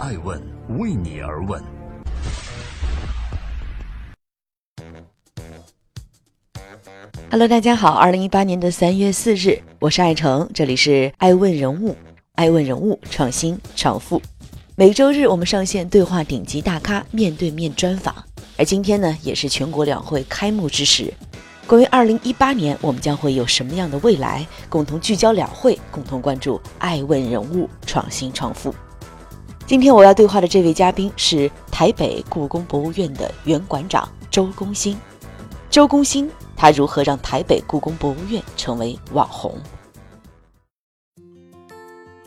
爱问为你而问。Hello，大家好，二零一八年的三月四日，我是爱成，这里是爱问人物，爱问人物创新创富。每周日我们上线对话顶级大咖，面对面专访。而今天呢，也是全国两会开幕之时。关于二零一八年，我们将会有什么样的未来？共同聚焦两会，共同关注爱问人物创新创富。今天我要对话的这位嘉宾是台北故宫博物院的原馆长周公兴。周公兴，他如何让台北故宫博物院成为网红？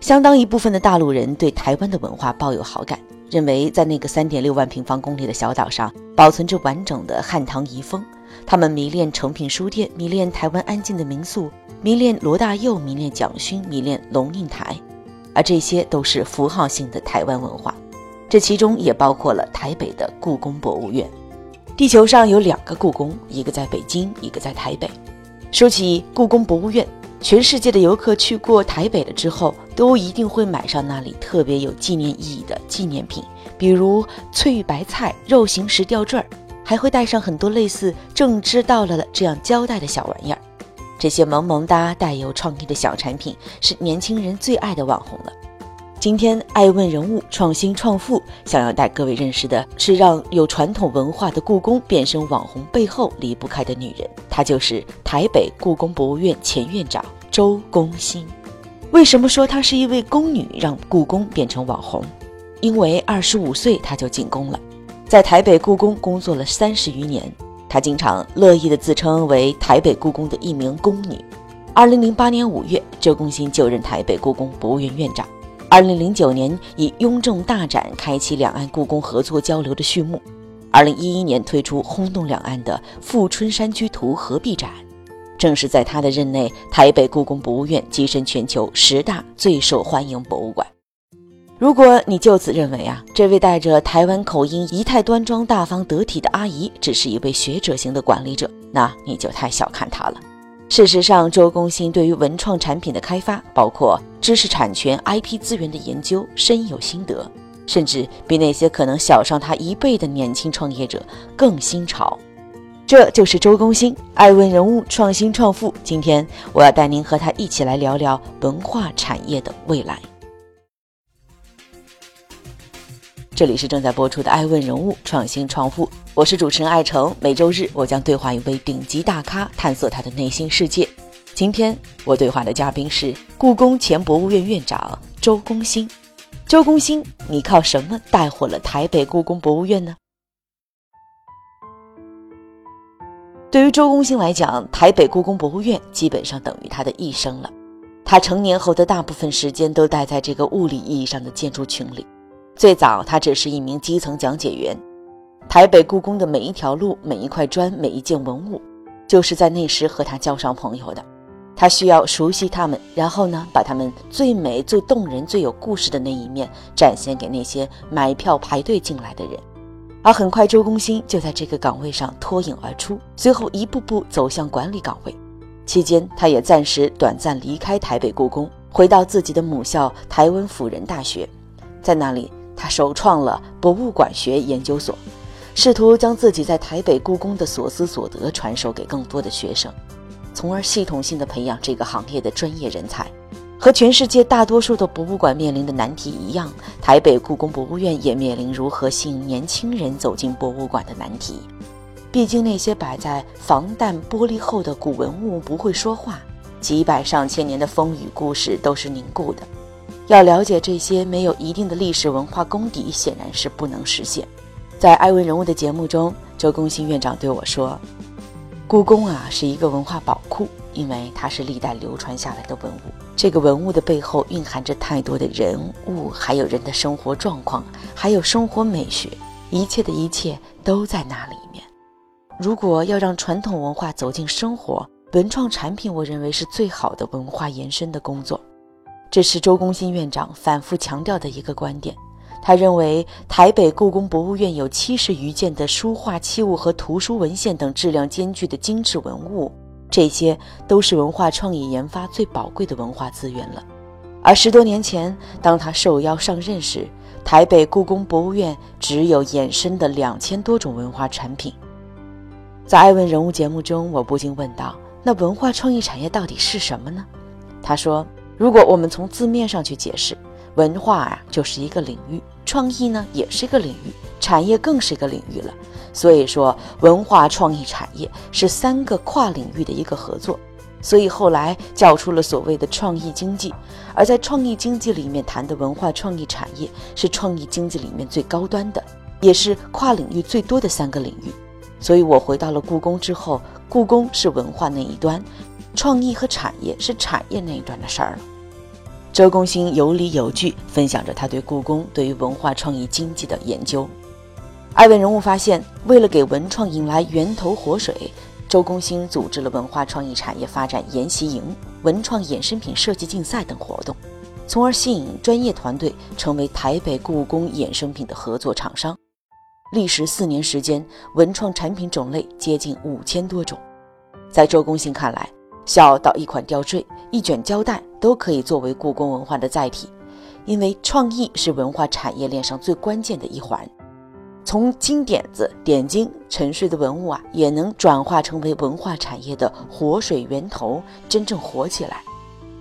相当一部分的大陆人对台湾的文化抱有好感，认为在那个三点六万平方公里的小岛上，保存着完整的汉唐遗风。他们迷恋诚品书店，迷恋台湾安静的民宿，迷恋罗大佑，迷恋蒋勋，迷恋龙应台，而这些都是符号性的台湾文化。这其中也包括了台北的故宫博物院。地球上有两个故宫，一个在北京，一个在台北。说起故宫博物院，全世界的游客去过台北了之后，都一定会买上那里特别有纪念意义的纪念品，比如翠玉白菜、肉形石吊坠儿。还会带上很多类似“正知道了”的这样胶带的小玩意儿，这些萌萌哒、带有创意的小产品是年轻人最爱的网红了。今天爱问人物创新创富想要带各位认识的是让有传统文化的故宫变身网红背后离不开的女人，她就是台北故宫博物院前院长周公兴。为什么说她是一位宫女，让故宫变成网红？因为二十五岁她就进宫了。在台北故宫工作了三十余年，她经常乐意地自称为台北故宫的一名宫女。二零零八年五月，周公兴就任台北故宫博物院院长。二零零九年，以雍正大展开启两岸故宫合作交流的序幕。二零一一年推出轰动两岸的《富春山居图》合璧展。正是在他的任内，台北故宫博物院跻身全球十大最受欢迎博物馆。如果你就此认为啊，这位带着台湾口音、仪态端庄、大方得体的阿姨只是一位学者型的管理者，那你就太小看她了。事实上，周公兴对于文创产品的开发，包括知识产权、IP 资源的研究，深有心得，甚至比那些可能小上他一倍的年轻创业者更新潮。这就是周公兴，爱问人物，创新创富。今天我要带您和他一起来聊聊文化产业的未来。这里是正在播出的《爱问人物创新创富》，我是主持人艾诚。每周日，我将对话一位顶级大咖，探索他的内心世界。今天我对话的嘉宾是故宫前博物院院长周公兴。周公兴，你靠什么带火了台北故宫博物院呢？对于周公兴来讲，台北故宫博物院基本上等于他的一生了。他成年后的大部分时间都待在这个物理意义上的建筑群里。最早，他只是一名基层讲解员。台北故宫的每一条路、每一块砖、每一件文物，就是在那时和他交上朋友的。他需要熟悉他们，然后呢，把他们最美、最动人、最有故事的那一面展现给那些买票排队进来的人。而很快，周公兴就在这个岗位上脱颖而出，随后一步步走向管理岗位。期间，他也暂时短暂离开台北故宫，回到自己的母校台湾辅仁大学，在那里。他首创了博物馆学研究所，试图将自己在台北故宫的所思所得传授给更多的学生，从而系统性的培养这个行业的专业人才。和全世界大多数的博物馆面临的难题一样，台北故宫博物院也面临如何吸引年轻人走进博物馆的难题。毕竟那些摆在防弹玻璃后的古文物不会说话，几百上千年的风雨故事都是凝固的。要了解这些没有一定的历史文化功底，显然是不能实现。在《爱问人物》的节目中，周公兴院长对我说：“故宫啊，是一个文化宝库，因为它是历代流传下来的文物。这个文物的背后蕴含着太多的人物，还有人的生活状况，还有生活美学，一切的一切都在那里面。如果要让传统文化走进生活，文创产品，我认为是最好的文化延伸的工作。”这是周公兴院长反复强调的一个观点。他认为，台北故宫博物院有七十余件的书画器物和图书文献等质量兼具的精致文物，这些都是文化创意研发最宝贵的文化资源了。而十多年前，当他受邀上任时，台北故宫博物院只有衍生的两千多种文化产品。在《爱问人物》节目中，我不禁问道：“那文化创意产业到底是什么呢？”他说：“如果我们从字面上去解释，文化啊就是一个领域，创意呢也是一个领域，产业更是一个领域了。所以说，文化创意产业是三个跨领域的一个合作。所以后来叫出了所谓的创意经济。而在创意经济里面谈的文化创意产业，是创意经济里面最高端的，也是跨领域最多的三个领域。”所以我回到了故宫之后，故宫是文化那一端，创意和产业是产业那一端的事儿了。周公兴有理有据分享着他对故宫对于文化创意经济的研究。爱问人物发现，为了给文创引来源头活水，周公兴组织了文化创意产业发展研习营、文创衍生品设计竞赛等活动，从而吸引专业团队成为台北故宫衍生品的合作厂商。历时四年时间，文创产品种类接近五千多种。在周公兴看来，小到一款吊坠、一卷胶带都可以作为故宫文化的载体，因为创意是文化产业链上最关键的一环。从金点子、点睛、沉睡的文物啊，也能转化成为文化产业的活水源头，真正活起来。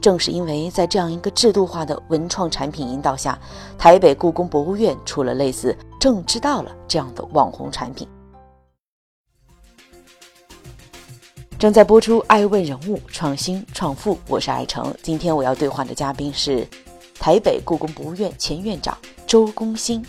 正是因为在这样一个制度化的文创产品引导下，台北故宫博物院出了类似“正知道了”这样的网红产品。正在播出《爱问人物创新创富》，我是爱成。今天我要对话的嘉宾是台北故宫博物院前院长周公兴。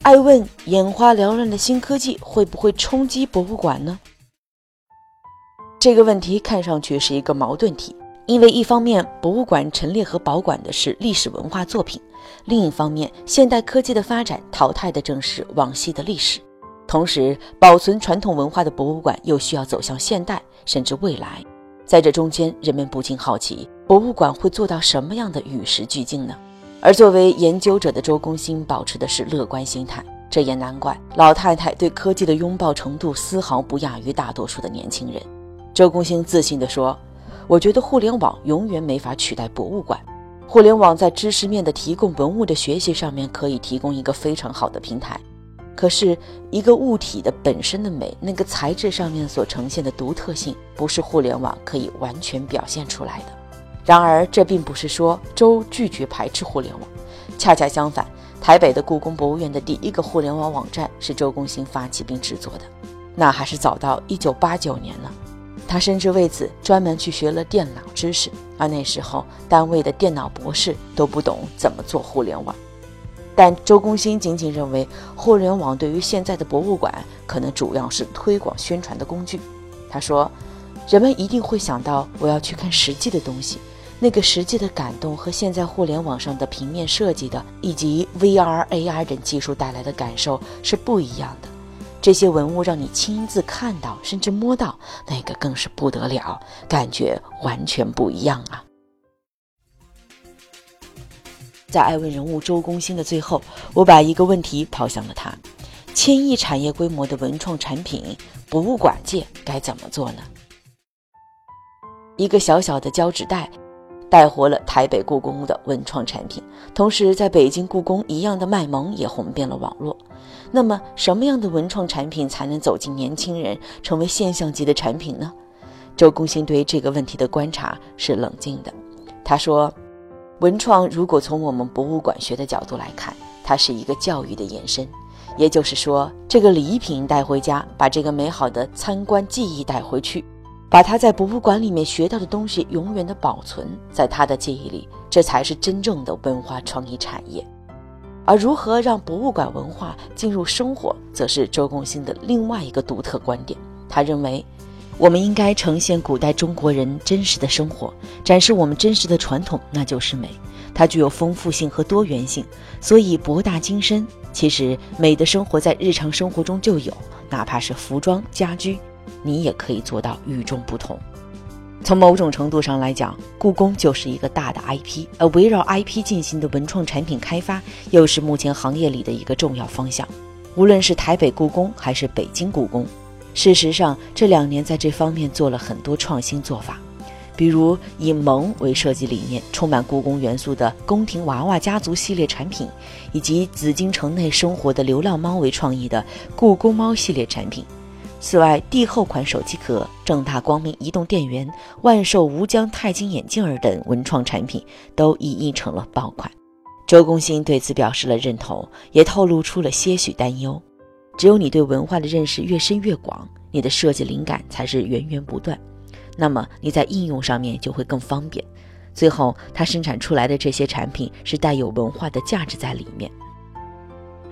爱问：眼花缭乱的新科技会不会冲击博物馆呢？这个问题看上去是一个矛盾体。因为一方面，博物馆陈列和保管的是历史文化作品；另一方面，现代科技的发展淘汰的正是往昔的历史。同时，保存传统文化的博物馆又需要走向现代甚至未来。在这中间，人们不禁好奇，博物馆会做到什么样的与时俱进呢？而作为研究者的周公兴保持的是乐观心态，这也难怪老太太对科技的拥抱程度丝毫不亚于大多数的年轻人。周公兴自信地说。我觉得互联网永远没法取代博物馆。互联网在知识面的提供、文物的学习上面可以提供一个非常好的平台。可是，一个物体的本身的美，那个材质上面所呈现的独特性，不是互联网可以完全表现出来的。然而，这并不是说周拒绝排斥互联网，恰恰相反，台北的故宫博物院的第一个互联网网站是周公兴发起并制作的，那还是早到一九八九年呢。他甚至为此专门去学了电脑知识，而那时候单位的电脑博士都不懂怎么做互联网。但周公兴仅仅认为，互联网对于现在的博物馆可能主要是推广宣传的工具。他说：“人们一定会想到，我要去看实际的东西，那个实际的感动和现在互联网上的平面设计的以及 VR、AR 等技术带来的感受是不一样的。”这些文物让你亲自看到，甚至摸到，那个更是不得了，感觉完全不一样啊！在爱问人物周公兴的最后，我把一个问题抛向了他：千亿产业规模的文创产品，博物馆界该怎么做呢？一个小小的胶纸袋。带活了台北故宫的文创产品，同时在北京故宫一样的卖萌也红遍了网络。那么，什么样的文创产品才能走进年轻人，成为现象级的产品呢？周公兴对这个问题的观察是冷静的。他说：“文创如果从我们博物馆学的角度来看，它是一个教育的延伸。也就是说，这个礼品带回家，把这个美好的参观记忆带回去。”把他在博物馆里面学到的东西永远的保存在他的记忆里，这才是真正的文化创意产业。而如何让博物馆文化进入生活，则是周公兴的另外一个独特观点。他认为，我们应该呈现古代中国人真实的生活，展示我们真实的传统，那就是美。它具有丰富性和多元性，所以博大精深。其实，美的生活在日常生活中就有，哪怕是服装、家居。你也可以做到与众不同。从某种程度上来讲，故宫就是一个大的 IP，而围绕 IP 进行的文创产品开发，又是目前行业里的一个重要方向。无论是台北故宫还是北京故宫，事实上这两年在这方面做了很多创新做法。比如以萌为设计理念、充满故宫元素的宫廷娃娃家族系列产品，以及紫禁城内生活的流浪猫为创意的故宫猫系列产品。此外，帝后款手机壳、正大光明移动电源、万寿无疆钛金眼镜儿等文创产品都一一成了爆款。周公新对此表示了认同，也透露出了些许担忧。只有你对文化的认识越深越广，你的设计灵感才是源源不断。那么你在应用上面就会更方便。最后，他生产出来的这些产品是带有文化的价值在里面。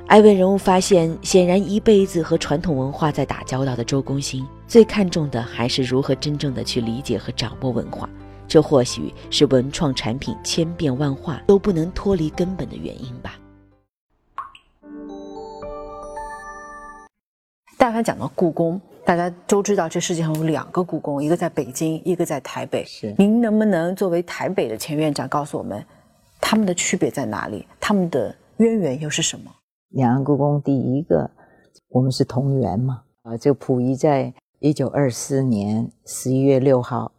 艾问人物发现，显然一辈子和传统文化在打交道的周公新，最看重的还是如何真正的去理解和掌握文化。这或许是文创产品千变万化都不能脱离根本的原因吧。但凡讲到故宫。大家都知道，这世界上有两个故宫，一个在北京，一个在台北。是，您能不能作为台北的前院长告诉我们，他们的区别在哪里？他们的渊源又是什么？两岸故宫，第一个，我们是同源嘛。啊，这个溥仪在一九二四年十一月六号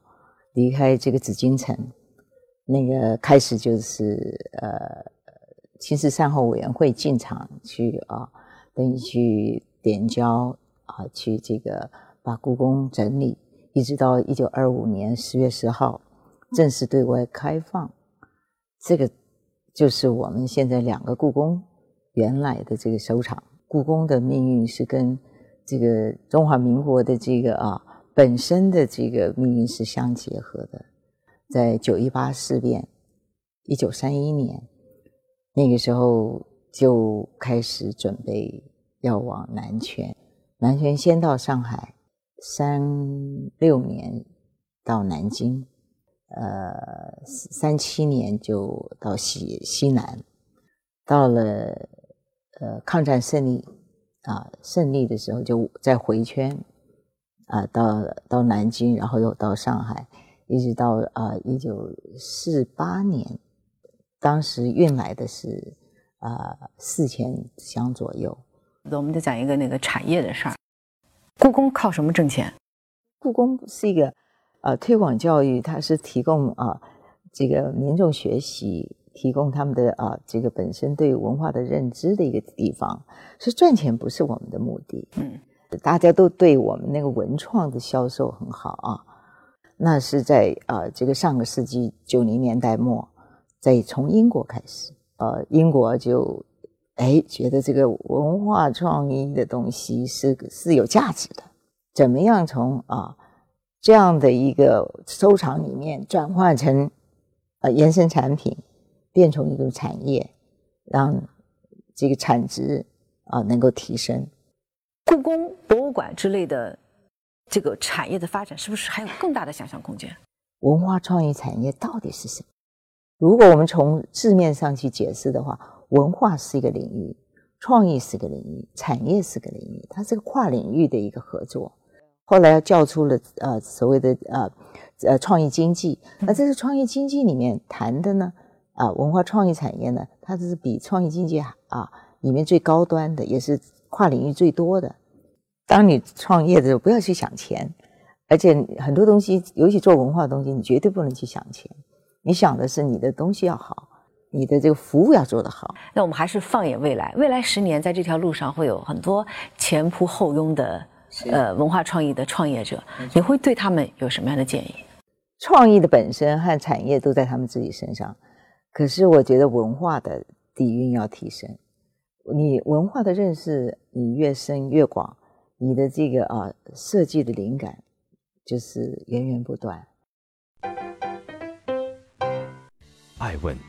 离开这个紫禁城，那个开始就是呃，青史善后委员会进场去啊，等于去点交。啊，去这个把故宫整理，一直到一九二五年十月十号正式对外开放，这个就是我们现在两个故宫原来的这个收场。故宫的命运是跟这个中华民国的这个啊本身的这个命运是相结合的。在九一八事变，一九三一年那个时候就开始准备要往南迁。南拳先到上海，三六年到南京，呃，三七年就到西西南，到了呃抗战胜利啊胜利的时候就再回圈啊到到南京，然后又到上海，一直到啊一九四八年，当时运来的是啊四千箱左右。我们就讲一个那个产业的事儿。故宫靠什么挣钱？故宫是一个呃推广教育，它是提供啊这个民众学习，提供他们的啊这个本身对文化的认知的一个地方。是赚钱不是我们的目的。嗯，大家都对我们那个文创的销售很好啊。那是在啊这个上个世纪九零年代末，在从英国开始，呃，英国就。哎，觉得这个文化创意的东西是是有价值的，怎么样从啊这样的一个收藏里面转化成呃延伸产品，变成一个产业，让这个产值啊能够提升。故宫博物馆之类的这个产业的发展，是不是还有更大的想象空间？文化创意产业到底是什么？如果我们从字面上去解释的话。文化是一个领域，创意是个领域，产业是个领域，它是个跨领域的一个合作。后来叫出了呃所谓的呃呃创意经济，那这是创意经济里面谈的呢啊文化创意产业呢，它是比创意经济啊里面最高端的，也是跨领域最多的。当你创业的时候，不要去想钱，而且很多东西，尤其做文化的东西，你绝对不能去想钱，你想的是你的东西要好。你的这个服务要做得好，那我们还是放眼未来，未来十年在这条路上会有很多前仆后拥的呃文化创意的创业者，你会对他们有什么样的建议？创意的本身和产业都在他们自己身上，可是我觉得文化的底蕴要提升，你文化的认识你越深越广，你的这个啊设计的灵感就是源源不断。爱问。